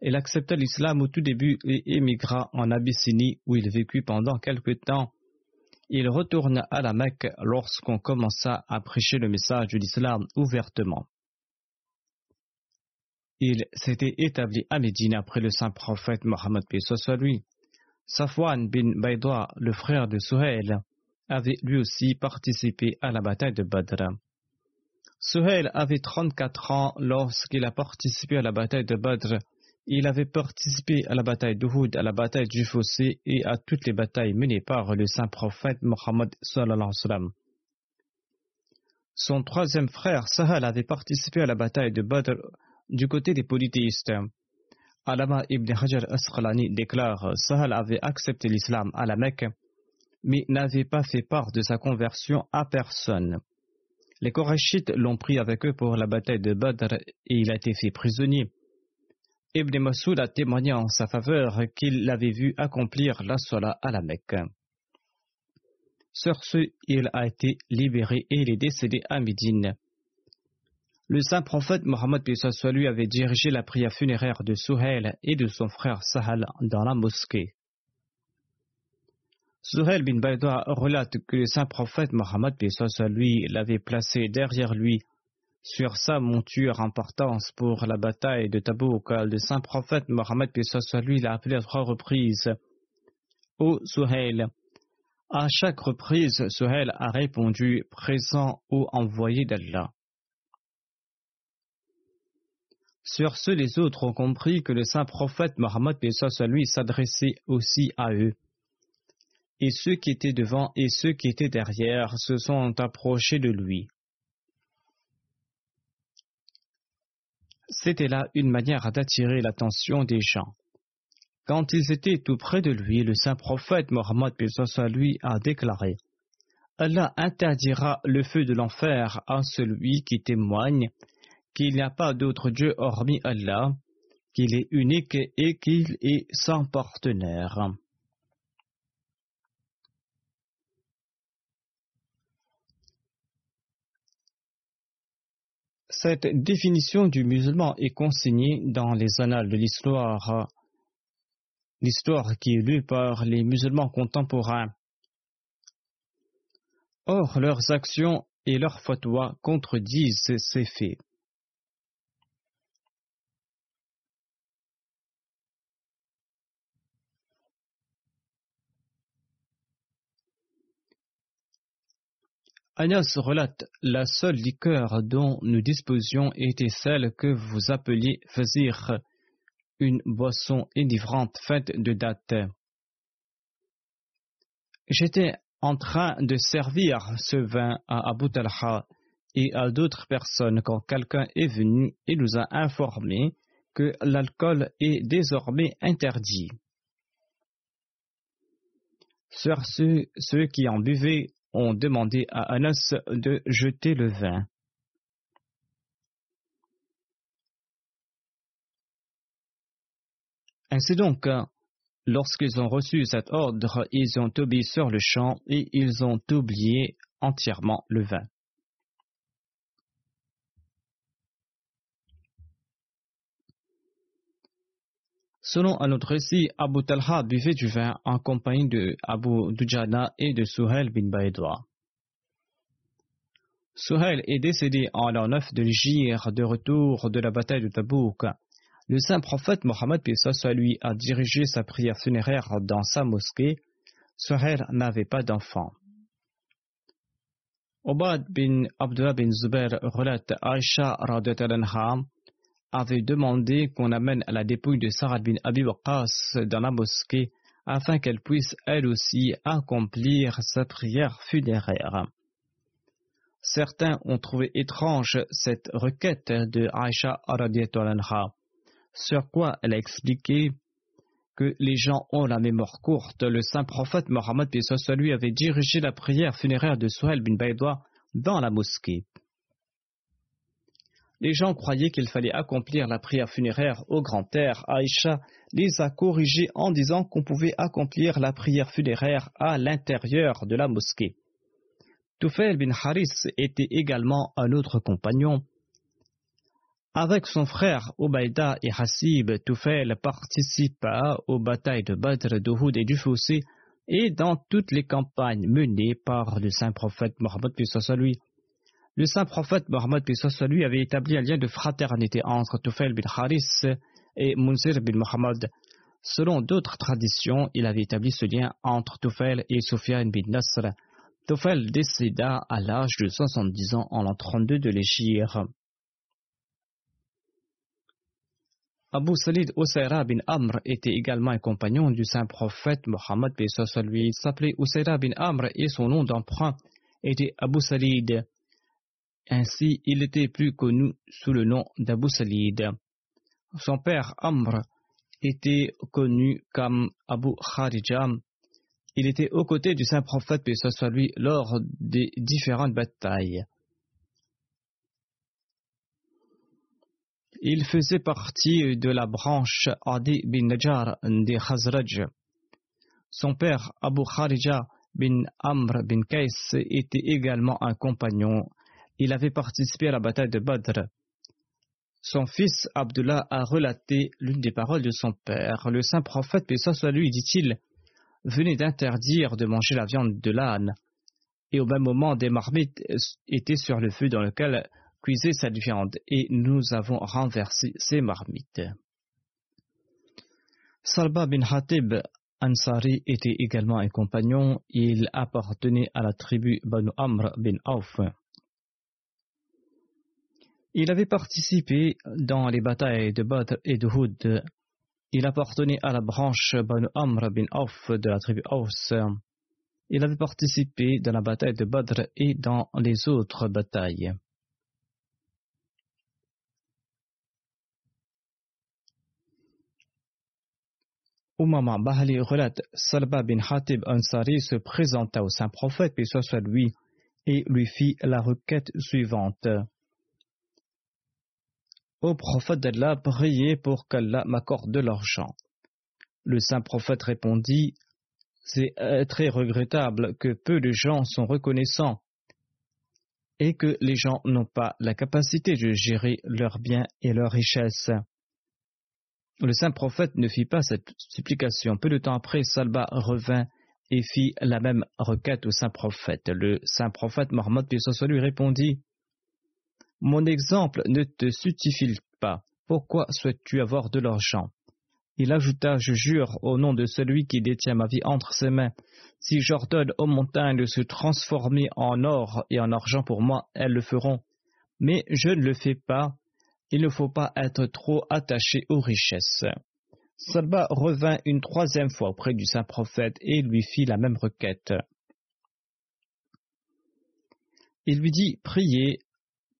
Il accepta l'islam au tout début et émigra en Abyssinie où il vécut pendant quelque temps. Il retourna à la Mecque lorsqu'on commença à prêcher le message de l'islam ouvertement. Il s'était établi à Médine après le saint prophète Mohammed soit lui. Safwan bin Baïdoua, le frère de Suhail, avait lui aussi participé à la bataille de Badr. Suhail avait 34 ans lorsqu'il a participé à la bataille de Badr. Il avait participé à la bataille d'Uhud, à la bataille du Fossé et à toutes les batailles menées par le saint prophète Mohammed Son troisième frère, Sahal, avait participé à la bataille de Badr du côté des polythéistes. Alama ibn Hajar Asqalani déclare Sahal avait accepté l'islam à la Mecque, mais n'avait pas fait part de sa conversion à personne. Les Korachites l'ont pris avec eux pour la bataille de Badr et il a été fait prisonnier. Ibn Masoud a témoigné en sa faveur qu'il l'avait vu accomplir la Salah à la Mecque. Sur ce, il a été libéré et il est décédé à Médine. Le saint prophète Mohammed lui avait dirigé la prière funéraire de Souhail et de son frère Sahal dans la mosquée. Souhail bin Baïda relate que le saint prophète Mohammed lui l'avait placé derrière lui sur sa monture importance pour la bataille de Tabouk. Le saint prophète Mohammed lui l'a appelé à trois reprises. Ô Souhail, à chaque reprise, Souhail a répondu présent ou envoyé d'Allah. Sur ce, les autres ont compris que le saint prophète Mohammed lui s'adressait aussi à eux. Et ceux qui étaient devant et ceux qui étaient derrière se sont approchés de lui. C'était là une manière d'attirer l'attention des gens. Quand ils étaient tout près de lui, le saint prophète Mohammed lui a déclaré Allah interdira le feu de l'enfer à celui qui témoigne qu'il n'y a pas d'autre Dieu hormis Allah, qu'il est unique et qu'il est sans partenaire. Cette définition du musulman est consignée dans les annales de l'histoire, l'histoire qui est lue par les musulmans contemporains. Or, leurs actions et leurs fatwas contredisent ces faits. Agnès relate La seule liqueur dont nous disposions était celle que vous appeliez fazir, une boisson enivrante faite de dattes. J'étais en train de servir ce vin à Abu Talha et à d'autres personnes quand quelqu'un est venu et nous a informé que l'alcool est désormais interdit. Sur ceux qui en buvaient ont demandé à Anas de jeter le vin. Ainsi donc, lorsqu'ils ont reçu cet ordre, ils ont obéi sur le champ et ils ont oublié entièrement le vin. Selon un autre récit, Abu Talha buvait du vin en compagnie de Abu Dujana et de Suhail bin Baïdoua. Suhail est décédé en l'an 9 de l'Jir de retour de la bataille de Tabouk. Le saint prophète Mohammed lui a dirigé sa prière funéraire dans sa mosquée. Suhail n'avait pas d'enfant. Obad bin Abdullah bin Zubair relate Aisha avait demandé qu'on amène la dépouille de Sarah bin Abi Waqas dans la mosquée afin qu'elle puisse elle aussi accomplir sa prière funéraire. Certains ont trouvé étrange cette requête de Aisha anha, sur quoi elle a expliqué que les gens ont la mémoire courte. Le saint prophète Mohammed lui avait dirigé la prière funéraire de Suhail bin Baïdoua dans la mosquée. Les gens croyaient qu'il fallait accomplir la prière funéraire au grand air. Aïcha les a corrigés en disant qu'on pouvait accomplir la prière funéraire à l'intérieur de la mosquée. Tufail bin Haris était également un autre compagnon. Avec son frère Obaïda et Hassib, Tufail participa aux batailles de Badr, d'Uhud et du Fossé et dans toutes les campagnes menées par le saint prophète Mohammed lui. Le saint prophète Mohammed lui avait établi un lien de fraternité entre Tufail bin Haris et Munzir bin Mohammed. Selon d'autres traditions, il avait établi ce lien entre Tufail et Sufyan bin Nasr. Tufail décéda à l'âge de 70 ans en l'an 32 de l'Égypte. Abu Salid Usayra bin Amr était également un compagnon du saint prophète Mohammed. Il s'appelait Usayra bin Amr et son nom d'emprunt était Abu Salid. Ainsi, il était plus connu sous le nom d'Abu Salid. Son père Amr était connu comme Abu Kharija. Il était aux côtés du saint prophète lui lors des différentes batailles. Il faisait partie de la branche Adi bin Najjar des Khazraj. Son père Abu Kharija bin Amr bin Kais était également un compagnon. Il avait participé à la bataille de Badr. Son fils Abdullah a relaté l'une des paroles de son père. Le saint prophète, paix soit lui, dit-il, venait d'interdire de manger la viande de l'âne. Et au même moment, des marmites étaient sur le feu dans lequel cuisait cette viande et nous avons renversé ces marmites. Salba bin Hatib Ansari était également un compagnon. Il appartenait à la tribu Banu Amr bin Auf. Il avait participé dans les batailles de Badr et de Houd. Il appartenait à la branche Banu Amr bin Auf de la tribu Aus. Il avait participé dans la bataille de Badr et dans les autres batailles. Oumama Bahali relate Salba bin Hatib Ansari se présenta au saint prophète, puis soit lui, et lui fit la requête suivante. Ô prophète d'Allah, priez pour qu'Allah m'accorde de l'argent. Le saint prophète répondit C'est euh, très regrettable que peu de gens sont reconnaissants et que les gens n'ont pas la capacité de gérer leurs biens et leurs richesses. Le saint prophète ne fit pas cette supplication. Peu de temps après, Salba revint et fit la même requête au saint prophète. Le saint prophète Mohammed lui répondit Mon exemple ne te suffit pas? Pourquoi souhaites-tu avoir de l'argent? Il ajouta Je jure au nom de celui qui détient ma vie entre ses mains. Si j'ordonne aux montagnes de se transformer en or et en argent pour moi, elles le feront. Mais je ne le fais pas il ne faut pas être trop attaché aux richesses. Salba revint une troisième fois auprès du saint prophète et lui fit la même requête. Il lui dit Priez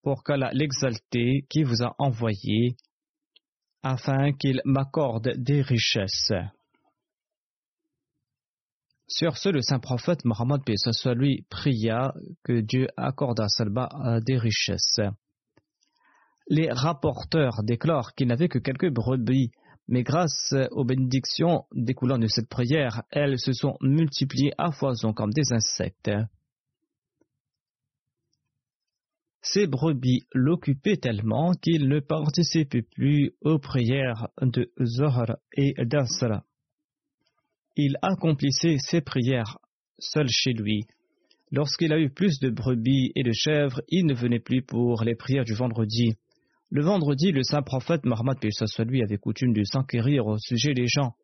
pour qu'Allah l'exalté qui vous a envoyé, afin qu'il m'accorde des richesses. Sur ce, le saint prophète Mohammed lui pria que Dieu accorde à Salba des richesses. Les rapporteurs déclarent qu'ils n'avaient que quelques brebis, mais grâce aux bénédictions découlant de cette prière, elles se sont multipliées à foison comme des insectes. Ces brebis l'occupaient tellement qu'il ne participait plus aux prières de Zohar et d'Asra. Il accomplissait ses prières seul chez lui. Lorsqu'il a eu plus de brebis et de chèvres, il ne venait plus pour les prières du vendredi. Le vendredi, le saint prophète Mohammed lui avait coutume de s'enquérir au sujet des gens,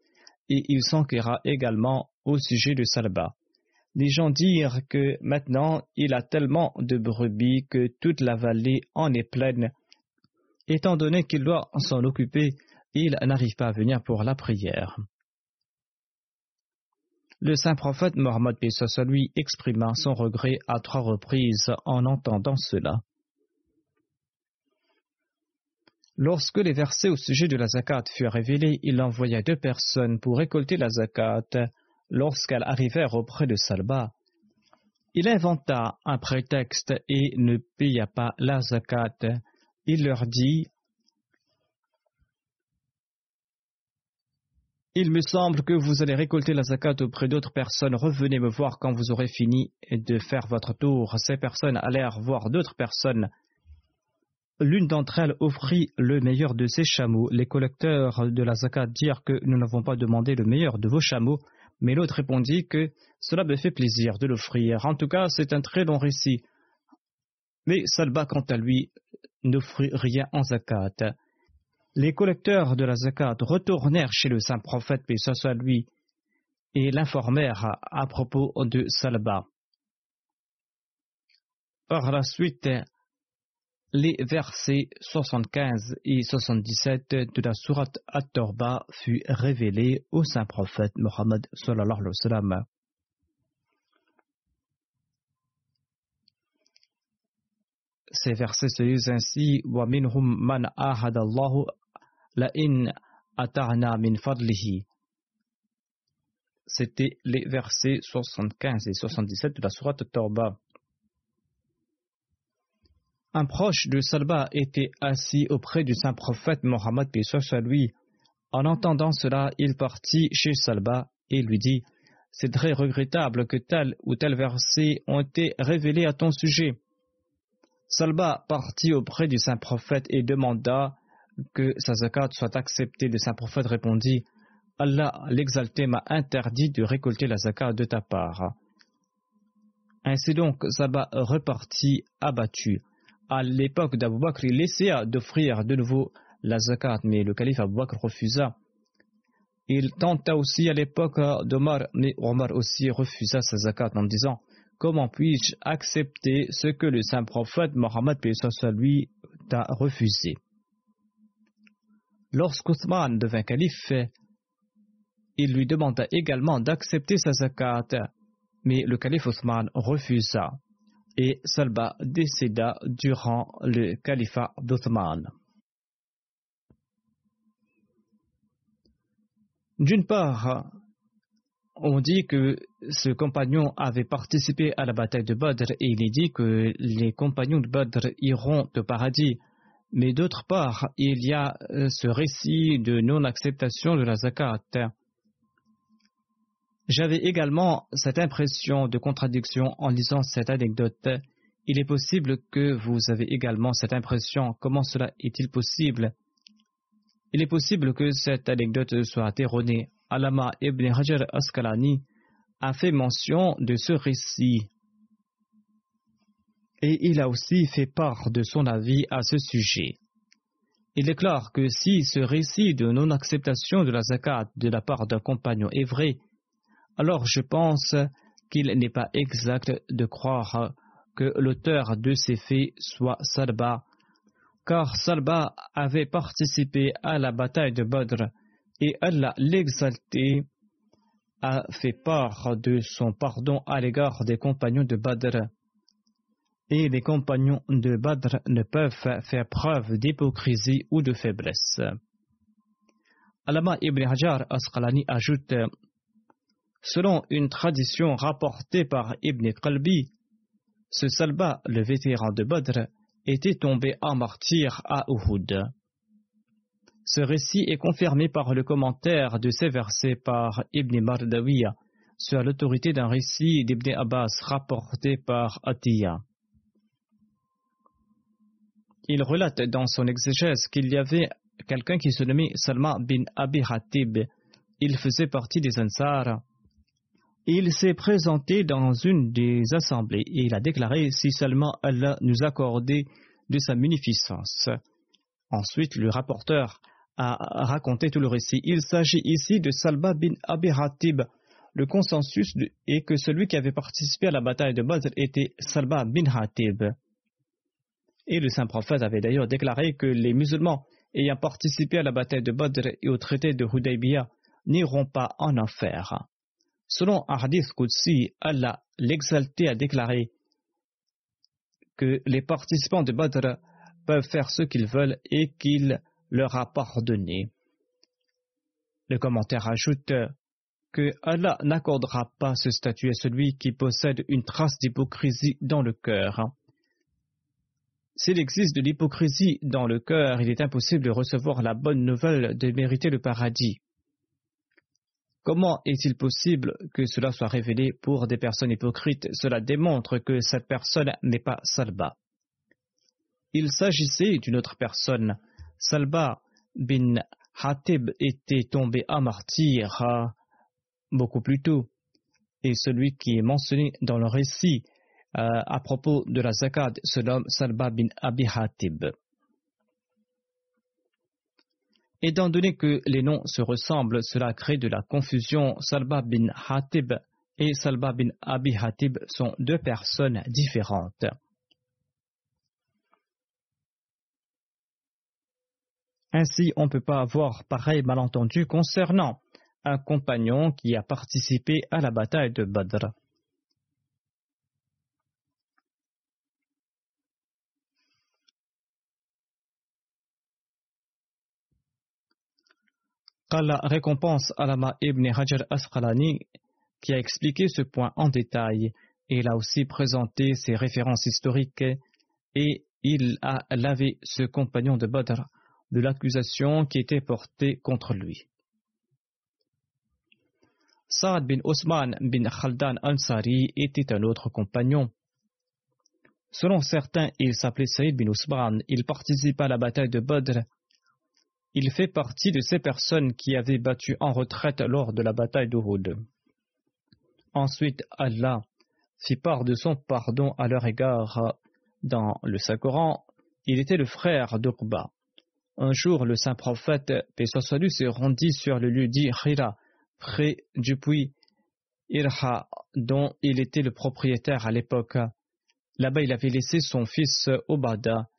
et il s'enquéra également au sujet de Salba. Les gens dirent que maintenant il a tellement de brebis que toute la vallée en est pleine. Étant donné qu'il doit s'en occuper, il n'arrive pas à venir pour la prière. Le saint prophète Mohammed lui exprima son regret à trois reprises en entendant cela. Lorsque les versets au sujet de la zakat furent révélés, il envoya deux personnes pour récolter la zakat. Lorsqu'elles arrivèrent auprès de Salba, il inventa un prétexte et ne paya pas la zakat. Il leur dit Il me semble que vous allez récolter la zakat auprès d'autres personnes. Revenez me voir quand vous aurez fini de faire votre tour. Ces personnes allèrent voir d'autres personnes. L'une d'entre elles offrit le meilleur de ses chameaux. Les collecteurs de la zakat dirent que nous n'avons pas demandé le meilleur de vos chameaux, mais l'autre répondit que cela me fait plaisir de l'offrir. En tout cas, c'est un très long récit. Mais Salba, quant à lui, n'offrit rien en zakat les collecteurs de la zakat retournèrent chez le saint prophète, puis ce soit lui, et l'informèrent à propos de Salba. Par la suite, les versets 75 et 77 de la sourate At-Torba furent révélés au saint prophète Mohammed sallallahu. Ces versets se disent ainsi Wa minhum man ahadallahu c'était les versets 75 et 77 de la Sourate Torba. Un proche de Salba était assis auprès du saint prophète Mohammed à lui. En entendant cela, il partit chez Salba et lui dit C'est très regrettable que tel ou tel verset ont été révélés à ton sujet. Salba partit auprès du saint prophète et demanda que sa zakat soit acceptée. Le saint prophète répondit Allah l'exalté m'a interdit de récolter la zakat de ta part. Ainsi donc, Saba repartit abattu. À l'époque d'Abu Bakr, il essaya d'offrir de nouveau la zakat, mais le calife Abu Bakr refusa. Il tenta aussi à l'époque d'Omar, mais Omar aussi refusa sa zakat en disant Comment puis-je accepter ce que le saint prophète Mohammed lui t'a refusé? Lorsqu'Othman devint calife, il lui demanda également d'accepter sa zakat, mais le calife Othman refusa et Salba décéda durant le califat d'Othman. D'une part, on dit que ce compagnon avait participé à la bataille de Badr et il est dit que les compagnons de Badr iront au paradis. Mais d'autre part, il y a euh, ce récit de non-acceptation de la zakat. J'avais également cette impression de contradiction en lisant cette anecdote. Il est possible que vous avez également cette impression. Comment cela est-il possible? Il est possible que cette anecdote soit erronée. Alama ibn Hajar Askalani a fait mention de ce récit et il a aussi fait part de son avis à ce sujet. Il déclare que si ce récit de non-acceptation de la zakat de la part d'un compagnon est vrai, alors je pense qu'il n'est pas exact de croire que l'auteur de ces faits soit Salba, car Salba avait participé à la bataille de Badr et Allah l'exalté a fait part de son pardon à l'égard des compagnons de Badr et les compagnons de Badr ne peuvent faire preuve d'hypocrisie ou de faiblesse. Alama ibn Hajar Asqalani ajoute Selon une tradition rapportée par Ibn Qalbi, ce Salba, le vétéran de Badr, était tombé en martyr à Uhud. Ce récit est confirmé par le commentaire de ces versets par Ibn Mardawiya sur l'autorité d'un récit d'Ibn Abbas rapporté par Atiyah. Il relate dans son exégèse qu'il y avait quelqu'un qui se nommait Salma bin Abi Hatib. Il faisait partie des Ansar. Il s'est présenté dans une des assemblées et il a déclaré si seulement Allah nous accordait de sa munificence. Ensuite, le rapporteur a raconté tout le récit. Il s'agit ici de Salma bin Abi Hatib. Le consensus est que celui qui avait participé à la bataille de Badr était Salma bin Hatib. Et le saint prophète avait d'ailleurs déclaré que les musulmans ayant participé à la bataille de Badr et au traité de Hudaybiyah n'iront pas en enfer. Selon un hadith Allah, l'exalté, a déclaré que les participants de Badr peuvent faire ce qu'ils veulent et qu'il leur a pardonné. Le commentaire ajoute que Allah n'accordera pas ce statut à celui qui possède une trace d'hypocrisie dans le cœur. S'il existe de l'hypocrisie dans le cœur, il est impossible de recevoir la bonne nouvelle de mériter le paradis. Comment est-il possible que cela soit révélé pour des personnes hypocrites? Cela démontre que cette personne n'est pas Salba. Il s'agissait d'une autre personne. Salba bin Hatib était tombé à martyr beaucoup plus tôt. Et celui qui est mentionné dans le récit euh, à propos de la zakat se nomme Salba bin Abi Hatib. Étant donné que les noms se ressemblent, cela crée de la confusion. Salba bin Hatib et Salba bin Abi Hatib sont deux personnes différentes. Ainsi, on ne peut pas avoir pareil malentendu concernant un compagnon qui a participé à la bataille de Badr. Qala récompense Alama ibn Hajar Asqalani qui a expliqué ce point en détail. Il a aussi présenté ses références historiques et il a lavé ce compagnon de Badr de l'accusation qui était portée contre lui. Saad bin Osman bin Khaldan Ansari était un autre compagnon. Selon certains, il s'appelait Saïd bin Osman. Il participa à la bataille de Badr il fait partie de ces personnes qui avaient battu en retraite lors de la bataille d'Uhud. Ensuite, Allah fit part de son pardon à leur égard. Dans le Saint-Coran, il était le frère d'Uqba. Un jour, le saint prophète, paix lui, se rendit sur le lieu dit Khira, près du puits Irha, dont il était le propriétaire à l'époque. Là-bas, il avait laissé son fils Obada.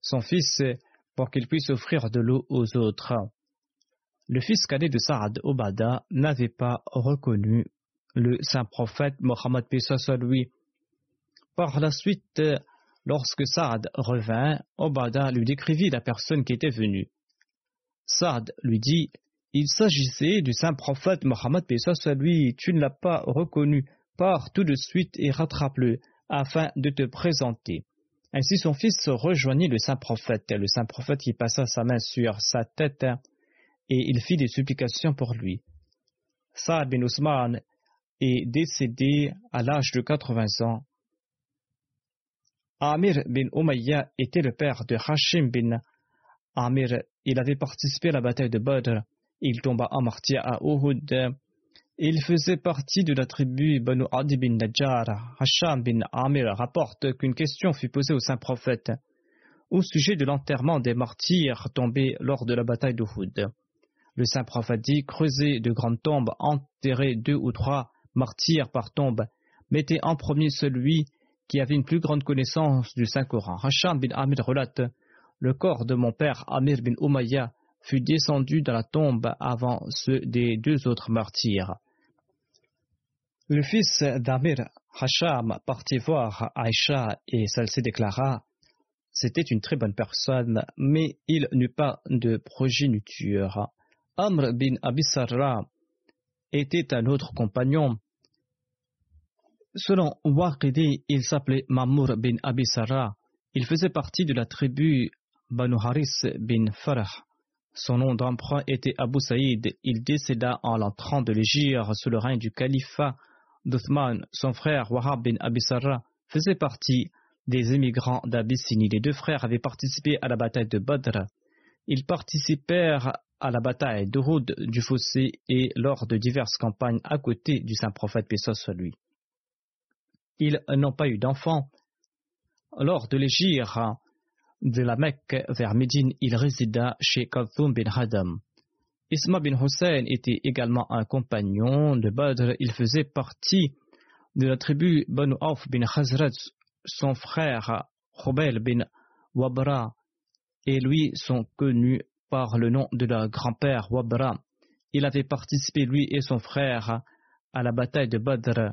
Son fils pour qu'il puisse offrir de l'eau aux autres. Le fils cadet de Saad Obada n'avait pas reconnu le saint prophète Mohammed soit lui. Par la suite, lorsque Saad revint, Obada lui décrivit la personne qui était venue. Saad lui dit Il s'agissait du saint prophète Mohammed soit lui, tu ne l'as pas reconnu, pars tout de suite et rattrape-le afin de te présenter. Ainsi son fils rejoignit le saint prophète. Le saint prophète y passa sa main sur sa tête et il fit des supplications pour lui. Saad bin Ousmane est décédé à l'âge de 80 ans. Amir bin Umayya était le père de Hashim bin Amir. Il avait participé à la bataille de Badr. Il tomba en martyr à Uhud il faisait partie de la tribu Banu Adi bin Najjar. Hasham bin Amir rapporte qu'une question fut posée au saint prophète au sujet de l'enterrement des martyrs tombés lors de la bataille d'Uhud. Le saint prophète dit Creusez de grandes tombes, enterrez deux ou trois martyrs par tombe, mettez en premier celui qui avait une plus grande connaissance du Saint-Coran. Hasham bin Amir relate Le corps de mon père Amir bin Umayya fut descendu dans la tombe avant ceux des deux autres martyrs. Le fils d'Amir Hasham partit voir Aïcha et celle-ci déclara C'était une très bonne personne, mais il n'eut pas de progéniture. Amr bin Abisarra était un autre compagnon. Selon Waqidi, il s'appelait Mamour bin Abisarra. Il faisait partie de la tribu Banu Haris bin Farah. Son nom d'emprunt était Abu Saïd. Il décéda en l'entrant de l'Égypte sous le règne du califat d'Uthman, son frère Wahab bin Abisarra, faisait partie des émigrants d'Abyssinie. Les deux frères avaient participé à la bataille de Badr. Ils participèrent à la bataille d'Uhud du Fossé et lors de diverses campagnes à côté du saint prophète Pessoa soit lui. Ils n'ont pas eu d'enfants. Lors de l'égir de la Mecque vers Médine, il résida chez Kalthum bin Hadam. Isma bin Hussein était également un compagnon de Badr. Il faisait partie de la tribu Banu Auf bin Khazraj. Son frère Khobel bin Wabra et lui sont connus par le nom de leur grand-père Wabra. Il avait participé, lui et son frère, à la bataille de Badr.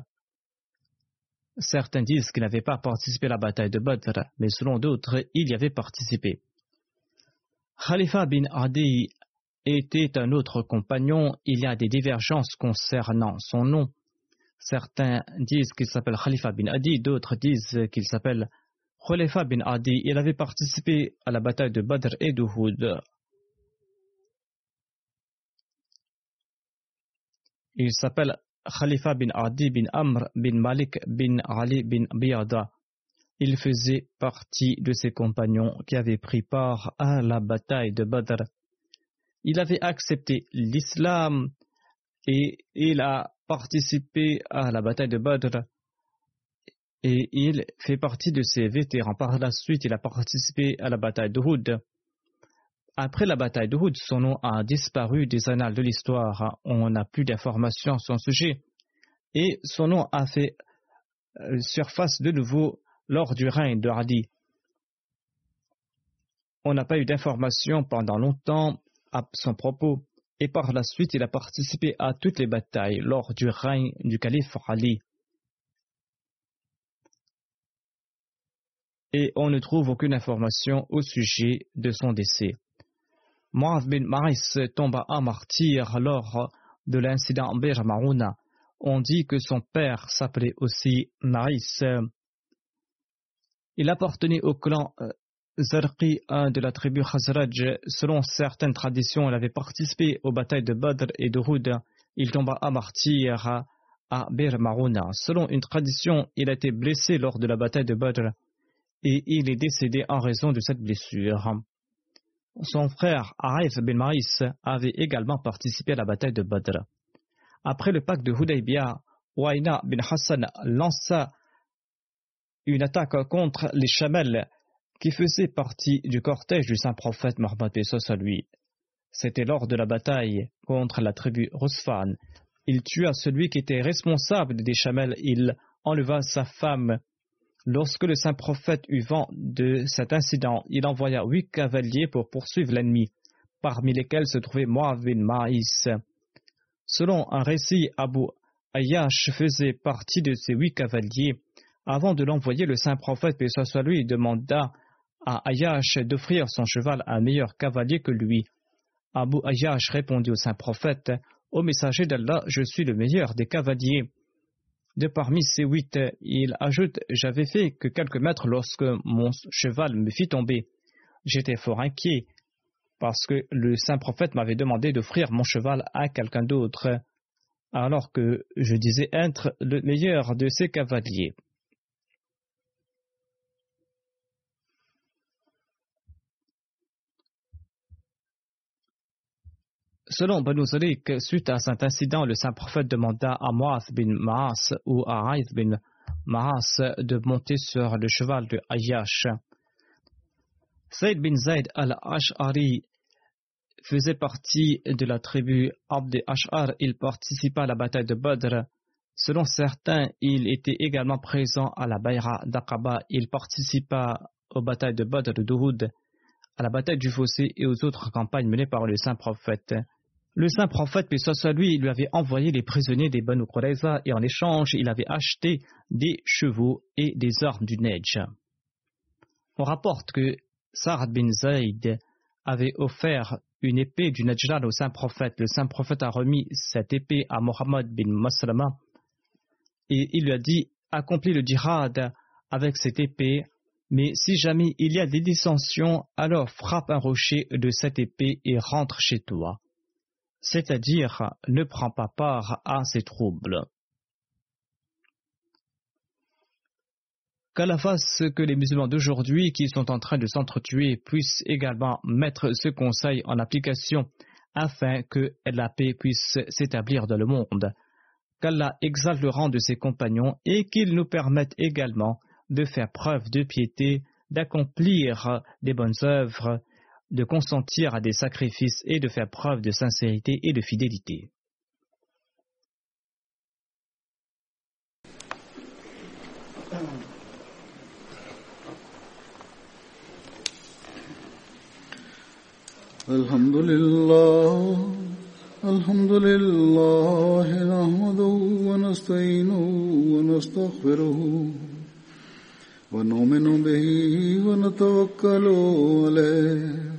Certains disent qu'il n'avait pas participé à la bataille de Badr, mais selon d'autres, il y avait participé. Khalifa bin Adi était un autre compagnon. Il y a des divergences concernant son nom. Certains disent qu'il s'appelle Khalifa bin Adi, d'autres disent qu'il s'appelle Khalifa bin Adi. Il avait participé à la bataille de Badr et d'Uhud. Il s'appelle Khalifa bin Adi bin Amr bin Malik bin Ali bin Biyada. Il faisait partie de ses compagnons qui avaient pris part à la bataille de Badr. Il avait accepté l'islam et il a participé à la bataille de Badr et il fait partie de ses vétérans. Par la suite, il a participé à la bataille d'Uhud. Après la bataille d'Uhud, son nom a disparu des annales de l'histoire. On n'a plus d'informations sur son sujet. Et son nom a fait euh, surface de nouveau lors du règne de Hadi. On n'a pas eu d'informations pendant longtemps à son propos. Et par la suite, il a participé à toutes les batailles lors du règne du calife Ali. Et on ne trouve aucune information au sujet de son décès. Muaz bin Maris tomba à martyr lors de l'incident Bir Marouna. On dit que son père s'appelait aussi Maris. Il appartenait au clan euh, Zarqi, un de la tribu Khazraj. Selon certaines traditions, il avait participé aux batailles de Badr et de Houd. Il tomba à martyr à Bir Marouna. Selon une tradition, il a été blessé lors de la bataille de Badr et il est décédé en raison de cette blessure. Son frère Arif bin Maïs avait également participé à la bataille de Badr. Après le pacte de Hudaybiyah, Waina bin Hassan lança une attaque contre les chamels qui faisaient partie du cortège du saint prophète Mohammed à lui. C'était lors de la bataille contre la tribu Rusfan. Il tua celui qui était responsable des chamels. Il enleva sa femme Lorsque le saint prophète eut vent de cet incident, il envoya huit cavaliers pour poursuivre l'ennemi, parmi lesquels se trouvait Moab bin Maïs. Selon un récit, Abu Ayash faisait partie de ces huit cavaliers. Avant de l'envoyer, le saint prophète, paix lui, demanda à Ayash d'offrir son cheval à un meilleur cavalier que lui. Abu Ayash répondit au saint prophète Ô messager d'Allah, je suis le meilleur des cavaliers. De parmi ces huit, il ajoute J'avais fait que quelques mètres lorsque mon cheval me fit tomber. J'étais fort inquiet parce que le saint prophète m'avait demandé d'offrir mon cheval à quelqu'un d'autre, alors que je disais être le meilleur de ses cavaliers. Selon Banu suite à cet incident, le saint prophète demanda à Moaz bin Maas ou à Aïd bin Maas de monter sur le cheval de Ayash. Saïd bin Zayd al-Ash'ari faisait partie de la tribu Abd Ash'ar. Il participa à la bataille de Badr. Selon certains, il était également présent à la Bayra d'Aqaba. Il participa aux batailles de Badr de Douhoud, à la bataille du Fossé et aux autres campagnes menées par le saint prophète. Le saint prophète, puis soit lui, lui avait envoyé les prisonniers des Banu Qurayza et en échange, il avait acheté des chevaux et des armes du Neige. On rapporte que Sa'ad bin Zayd avait offert une épée du Najran au saint prophète. Le saint prophète a remis cette épée à Mohammed bin Maslama et il lui a dit Accomplis le djihad avec cette épée, mais si jamais il y a des dissensions, alors frappe un rocher de cette épée et rentre chez toi c'est-à-dire ne prend pas part à ces troubles. Qu'à la face que les musulmans d'aujourd'hui qui sont en train de s'entretuer puissent également mettre ce conseil en application afin que la paix puisse s'établir dans le monde. Qu'Allah exalte le rang de ses compagnons et qu'il nous permette également de faire preuve de piété, d'accomplir des bonnes œuvres de consentir à des sacrifices et de faire preuve de sincérité et de fidélité. الحمد لله الحمد لله نحمده ونستعينه ونستغفره ونؤمن به ونتوكل عليه